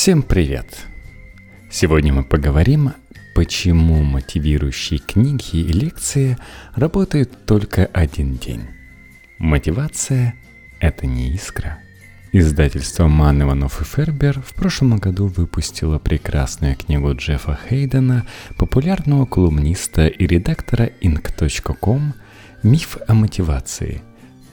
Всем привет! Сегодня мы поговорим, почему мотивирующие книги и лекции работают только один день. Мотивация – это не искра. Издательство Ман, Иванов и Фербер в прошлом году выпустило прекрасную книгу Джеффа Хейдена, популярного колумниста и редактора Inc.com «Миф о мотивации.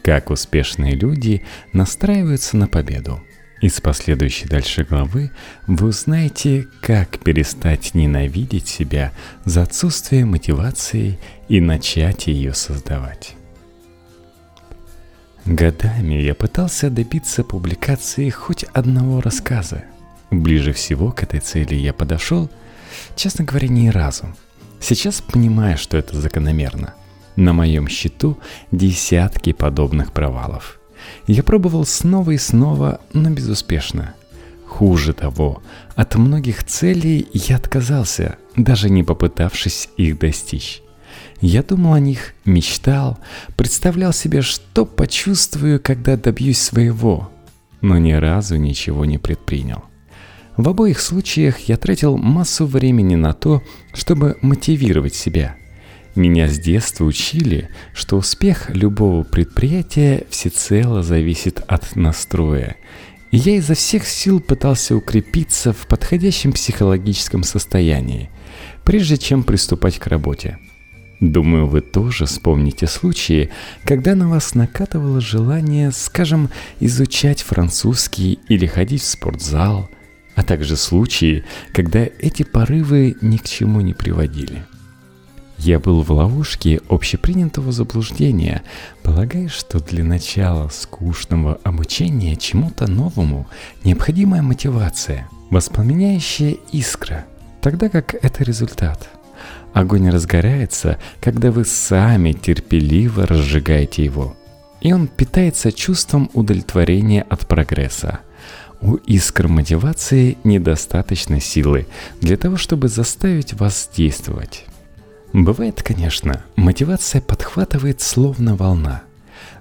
Как успешные люди настраиваются на победу». Из последующей дальше главы вы узнаете, как перестать ненавидеть себя за отсутствие мотивации и начать ее создавать. Годами я пытался добиться публикации хоть одного рассказа. Ближе всего к этой цели я подошел, честно говоря, не разу. Сейчас понимаю, что это закономерно. На моем счету десятки подобных провалов – я пробовал снова и снова, но безуспешно. Хуже того, от многих целей я отказался, даже не попытавшись их достичь. Я думал о них, мечтал, представлял себе, что почувствую, когда добьюсь своего, но ни разу ничего не предпринял. В обоих случаях я тратил массу времени на то, чтобы мотивировать себя – меня с детства учили, что успех любого предприятия всецело зависит от настроя. И я изо всех сил пытался укрепиться в подходящем психологическом состоянии, прежде чем приступать к работе. Думаю, вы тоже вспомните случаи, когда на вас накатывало желание, скажем, изучать французский или ходить в спортзал, а также случаи, когда эти порывы ни к чему не приводили – я был в ловушке общепринятого заблуждения, полагая, что для начала скучного обучения чему-то новому необходимая мотивация, воспламеняющая искра, тогда как это результат. Огонь разгорается, когда вы сами терпеливо разжигаете его, и он питается чувством удовлетворения от прогресса. У искр мотивации недостаточно силы для того, чтобы заставить вас действовать. Бывает, конечно, мотивация подхватывает словно волна.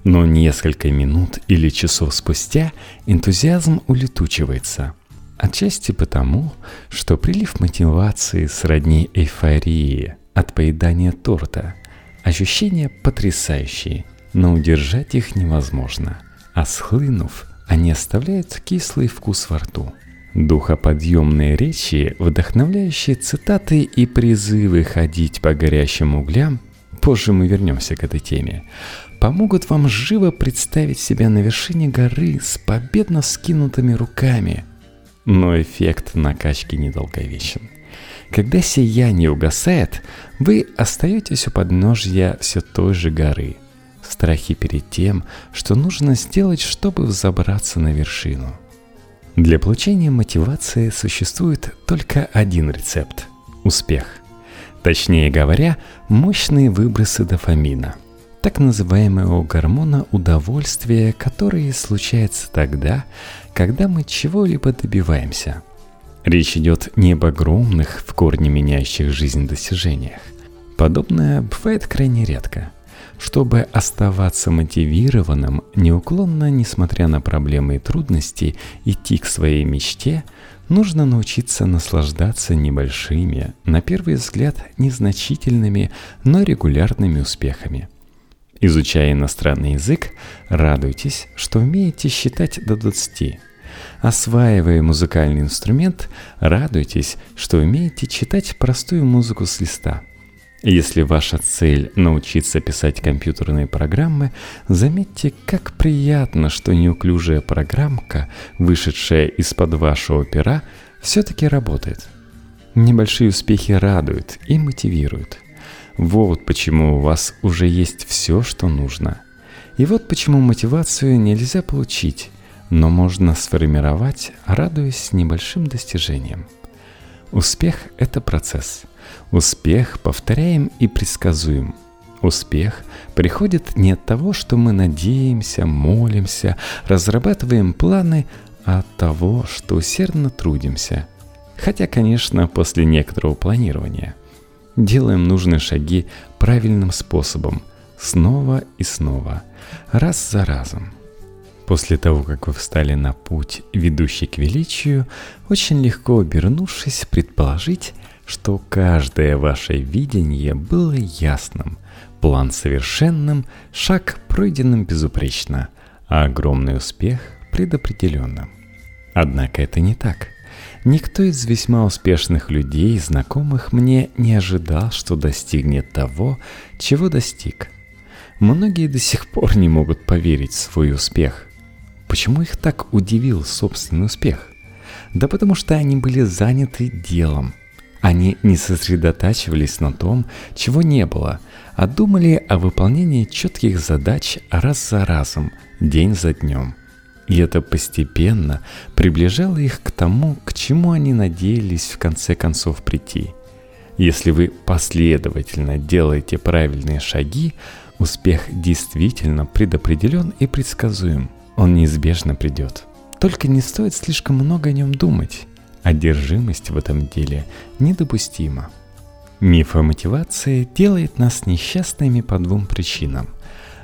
Но несколько минут или часов спустя энтузиазм улетучивается. Отчасти потому, что прилив мотивации сродни эйфории от поедания торта. Ощущения потрясающие, но удержать их невозможно. А схлынув, они оставляют кислый вкус во рту – Духоподъемные речи, вдохновляющие цитаты и призывы ходить по горящим углям, позже мы вернемся к этой теме, помогут вам живо представить себя на вершине горы с победно скинутыми руками. Но эффект накачки недолговечен. Когда сияние угасает, вы остаетесь у подножья все той же горы. Страхи перед тем, что нужно сделать, чтобы взобраться на вершину – для получения мотивации существует только один рецепт – успех. Точнее говоря, мощные выбросы дофамина, так называемого гормона удовольствия, который случается тогда, когда мы чего-либо добиваемся. Речь идет не об огромных, в корне меняющих жизнь достижениях. Подобное бывает крайне редко – чтобы оставаться мотивированным, неуклонно, несмотря на проблемы и трудности, идти к своей мечте, нужно научиться наслаждаться небольшими, на первый взгляд незначительными, но регулярными успехами. Изучая иностранный язык, радуйтесь, что умеете считать до 20. Осваивая музыкальный инструмент, радуйтесь, что умеете читать простую музыку с листа – если ваша цель научиться писать компьютерные программы, заметьте, как приятно, что неуклюжая программка, вышедшая из-под вашего пера, все-таки работает. Небольшие успехи радуют и мотивируют. Вот почему у вас уже есть все, что нужно. И вот почему мотивацию нельзя получить, но можно сформировать, радуясь небольшим достижениям. Успех – это процесс – Успех повторяем и предсказуем. Успех приходит не от того, что мы надеемся, молимся, разрабатываем планы, а от того, что усердно трудимся. Хотя, конечно, после некоторого планирования. Делаем нужные шаги правильным способом, снова и снова, раз за разом. После того, как вы встали на путь, ведущий к величию, очень легко обернувшись, предположить, что каждое ваше видение было ясным, план совершенным, шаг пройденным безупречно, а огромный успех предопределенным. Однако это не так. Никто из весьма успешных людей, знакомых мне, не ожидал, что достигнет того, чего достиг. Многие до сих пор не могут поверить в свой успех. Почему их так удивил собственный успех? Да потому что они были заняты делом. Они не сосредотачивались на том, чего не было, а думали о выполнении четких задач раз за разом, день за днем – и это постепенно приближало их к тому, к чему они надеялись в конце концов прийти. Если вы последовательно делаете правильные шаги, успех действительно предопределен и предсказуем. Он неизбежно придет. Только не стоит слишком много о нем думать. Одержимость в этом деле недопустима. Миф о мотивации делает нас несчастными по двум причинам.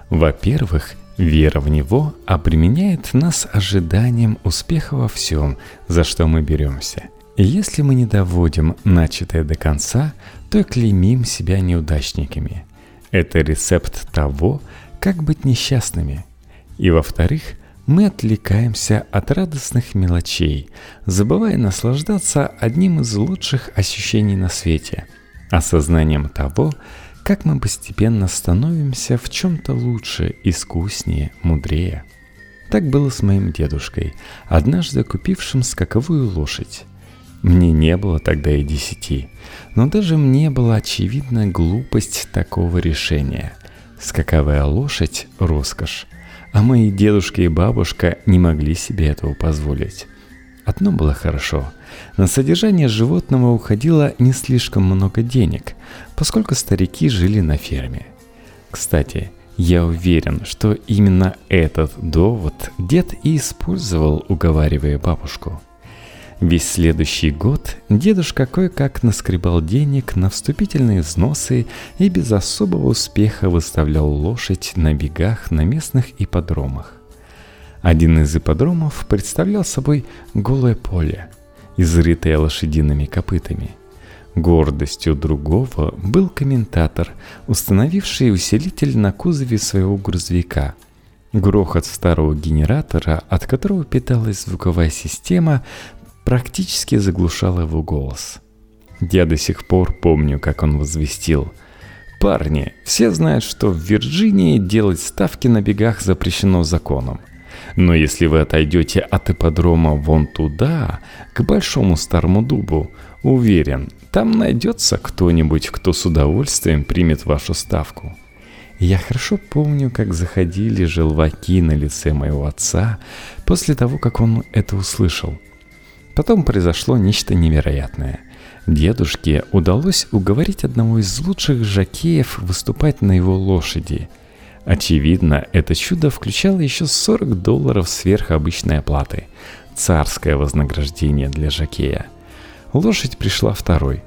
Во-первых, Вера в Него обременяет нас ожиданием успеха во всем, за что мы беремся. И если мы не доводим начатое до конца, то клеймим себя неудачниками. Это рецепт того, как быть несчастными. И во-вторых, мы отвлекаемся от радостных мелочей, забывая наслаждаться одним из лучших ощущений на свете – осознанием того, как мы постепенно становимся в чем-то лучше, искуснее, мудрее. Так было с моим дедушкой, однажды купившим скаковую лошадь. Мне не было тогда и десяти, но даже мне была очевидна глупость такого решения. Скаковая лошадь – роскошь, а мои дедушка и бабушка не могли себе этого позволить. Одно было хорошо. На содержание животного уходило не слишком много денег, поскольку старики жили на ферме. Кстати, я уверен, что именно этот довод дед и использовал, уговаривая бабушку. Весь следующий год дедушка кое-как наскребал денег на вступительные взносы и без особого успеха выставлял лошадь на бегах на местных ипподромах. Один из ипподромов представлял собой голое поле, изрытое лошадиными копытами. Гордостью другого был комментатор, установивший усилитель на кузове своего грузовика. Грохот старого генератора, от которого питалась звуковая система, практически заглушал его голос. Я до сих пор помню, как он возвестил – Парни, все знают, что в Вирджинии делать ставки на бегах запрещено законом. Но если вы отойдете от ипподрома вон туда, к большому старому дубу, уверен, там найдется кто-нибудь, кто с удовольствием примет вашу ставку. Я хорошо помню, как заходили желваки на лице моего отца после того, как он это услышал. Потом произошло нечто невероятное. Дедушке удалось уговорить одного из лучших жакеев выступать на его лошади – Очевидно, это чудо включало еще 40 долларов сверх обычной оплаты. Царское вознаграждение для Жакея. Лошадь пришла второй.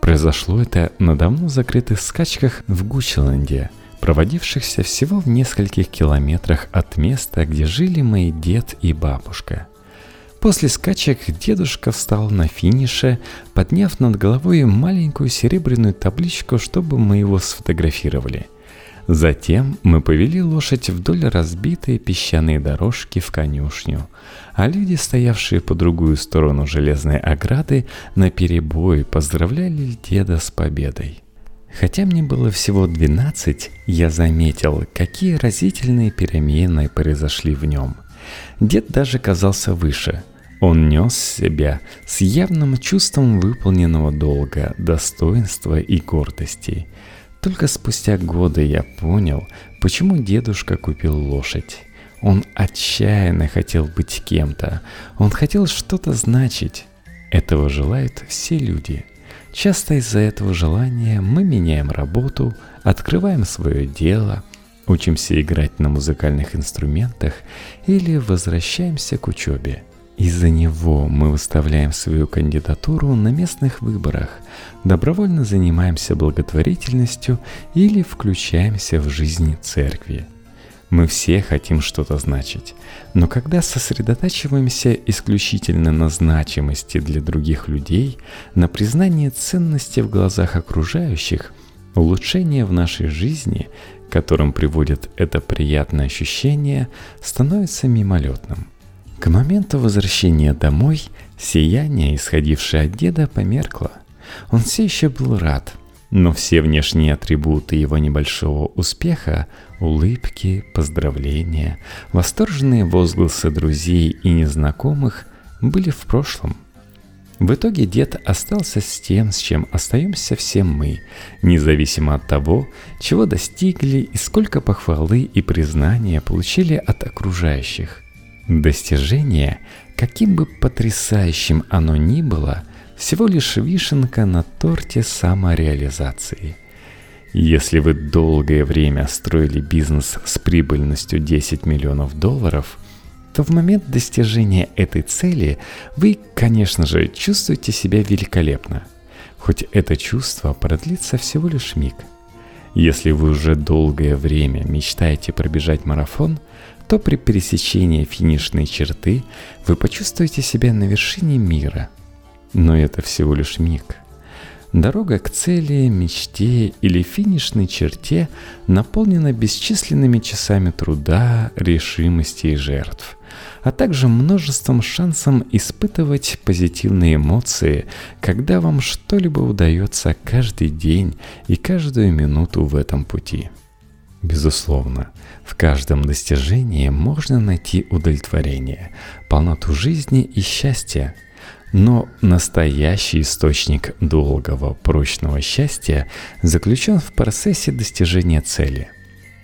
Произошло это на давно закрытых скачках в Гучеланде, проводившихся всего в нескольких километрах от места, где жили мои дед и бабушка. После скачек дедушка встал на финише, подняв над головой маленькую серебряную табличку, чтобы мы его сфотографировали – Затем мы повели лошадь вдоль разбитой песчаной дорожки в конюшню, а люди, стоявшие по другую сторону железной ограды, на перебой поздравляли деда с победой. Хотя мне было всего 12, я заметил, какие разительные перемены произошли в нем. Дед даже казался выше. Он нес себя с явным чувством выполненного долга, достоинства и гордости – только спустя годы я понял, почему дедушка купил лошадь. Он отчаянно хотел быть кем-то. Он хотел что-то значить. Этого желают все люди. Часто из-за этого желания мы меняем работу, открываем свое дело, учимся играть на музыкальных инструментах или возвращаемся к учебе – из-за него мы выставляем свою кандидатуру на местных выборах, добровольно занимаемся благотворительностью или включаемся в жизнь церкви. Мы все хотим что-то значить. Но когда сосредотачиваемся исключительно на значимости для других людей, на признании ценности в глазах окружающих, улучшение в нашей жизни, которым приводит это приятное ощущение, становится мимолетным. К моменту возвращения домой сияние, исходившее от деда, померкло. Он все еще был рад – но все внешние атрибуты его небольшого успеха – улыбки, поздравления, восторженные возгласы друзей и незнакомых – были в прошлом. В итоге дед остался с тем, с чем остаемся все мы, независимо от того, чего достигли и сколько похвалы и признания получили от окружающих. Достижение, каким бы потрясающим оно ни было – всего лишь вишенка на торте самореализации. Если вы долгое время строили бизнес с прибыльностью 10 миллионов долларов, то в момент достижения этой цели вы, конечно же, чувствуете себя великолепно, хоть это чувство продлится всего лишь миг. Если вы уже долгое время мечтаете пробежать марафон, то при пересечении финишной черты вы почувствуете себя на вершине мира – но это всего лишь миг. Дорога к цели, мечте или финишной черте наполнена бесчисленными часами труда, решимости и жертв, а также множеством шансом испытывать позитивные эмоции, когда вам что-либо удается каждый день и каждую минуту в этом пути. Безусловно, в каждом достижении можно найти удовлетворение, полноту жизни и счастье – но настоящий источник долгого прочного счастья заключен в процессе достижения цели.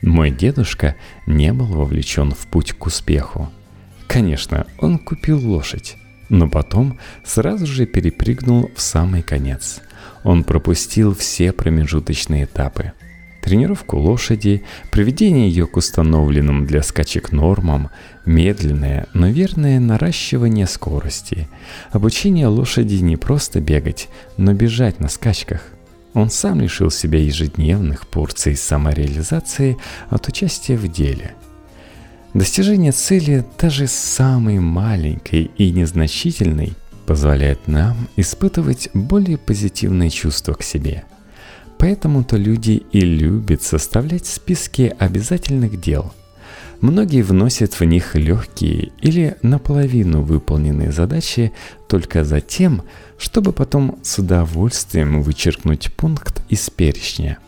Мой дедушка не был вовлечен в путь к успеху. Конечно, он купил лошадь, но потом сразу же перепрыгнул в самый конец. Он пропустил все промежуточные этапы – тренировку лошади, приведение ее к установленным для скачек нормам, медленное, но верное наращивание скорости, обучение лошади не просто бегать, но бежать на скачках. Он сам лишил себя ежедневных порций самореализации от участия в деле. Достижение цели, даже самой маленькой и незначительной, позволяет нам испытывать более позитивные чувства к себе – Поэтому-то люди и любят составлять списки обязательных дел. Многие вносят в них легкие или наполовину выполненные задачи только за тем, чтобы потом с удовольствием вычеркнуть пункт из перечня.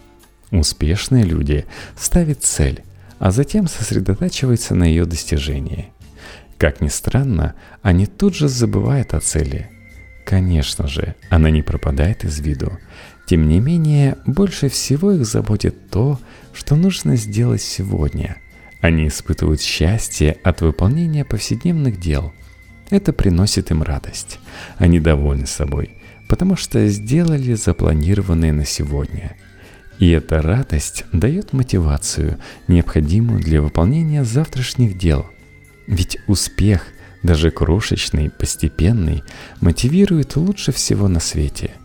Успешные люди ставят цель, а затем сосредотачиваются на ее достижении. Как ни странно, они тут же забывают о цели. Конечно же, она не пропадает из виду. Тем не менее, больше всего их заботит то, что нужно сделать сегодня. Они испытывают счастье от выполнения повседневных дел. Это приносит им радость. Они довольны собой, потому что сделали запланированное на сегодня. И эта радость дает мотивацию, необходимую для выполнения завтрашних дел. Ведь успех, даже крошечный, постепенный, мотивирует лучше всего на свете –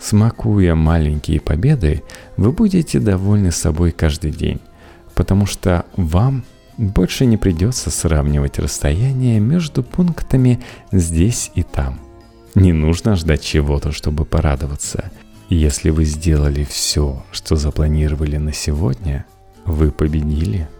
Смакуя маленькие победы, вы будете довольны собой каждый день, потому что вам больше не придется сравнивать расстояние между пунктами здесь и там. Не нужно ждать чего-то, чтобы порадоваться. Если вы сделали все, что запланировали на сегодня, вы победили –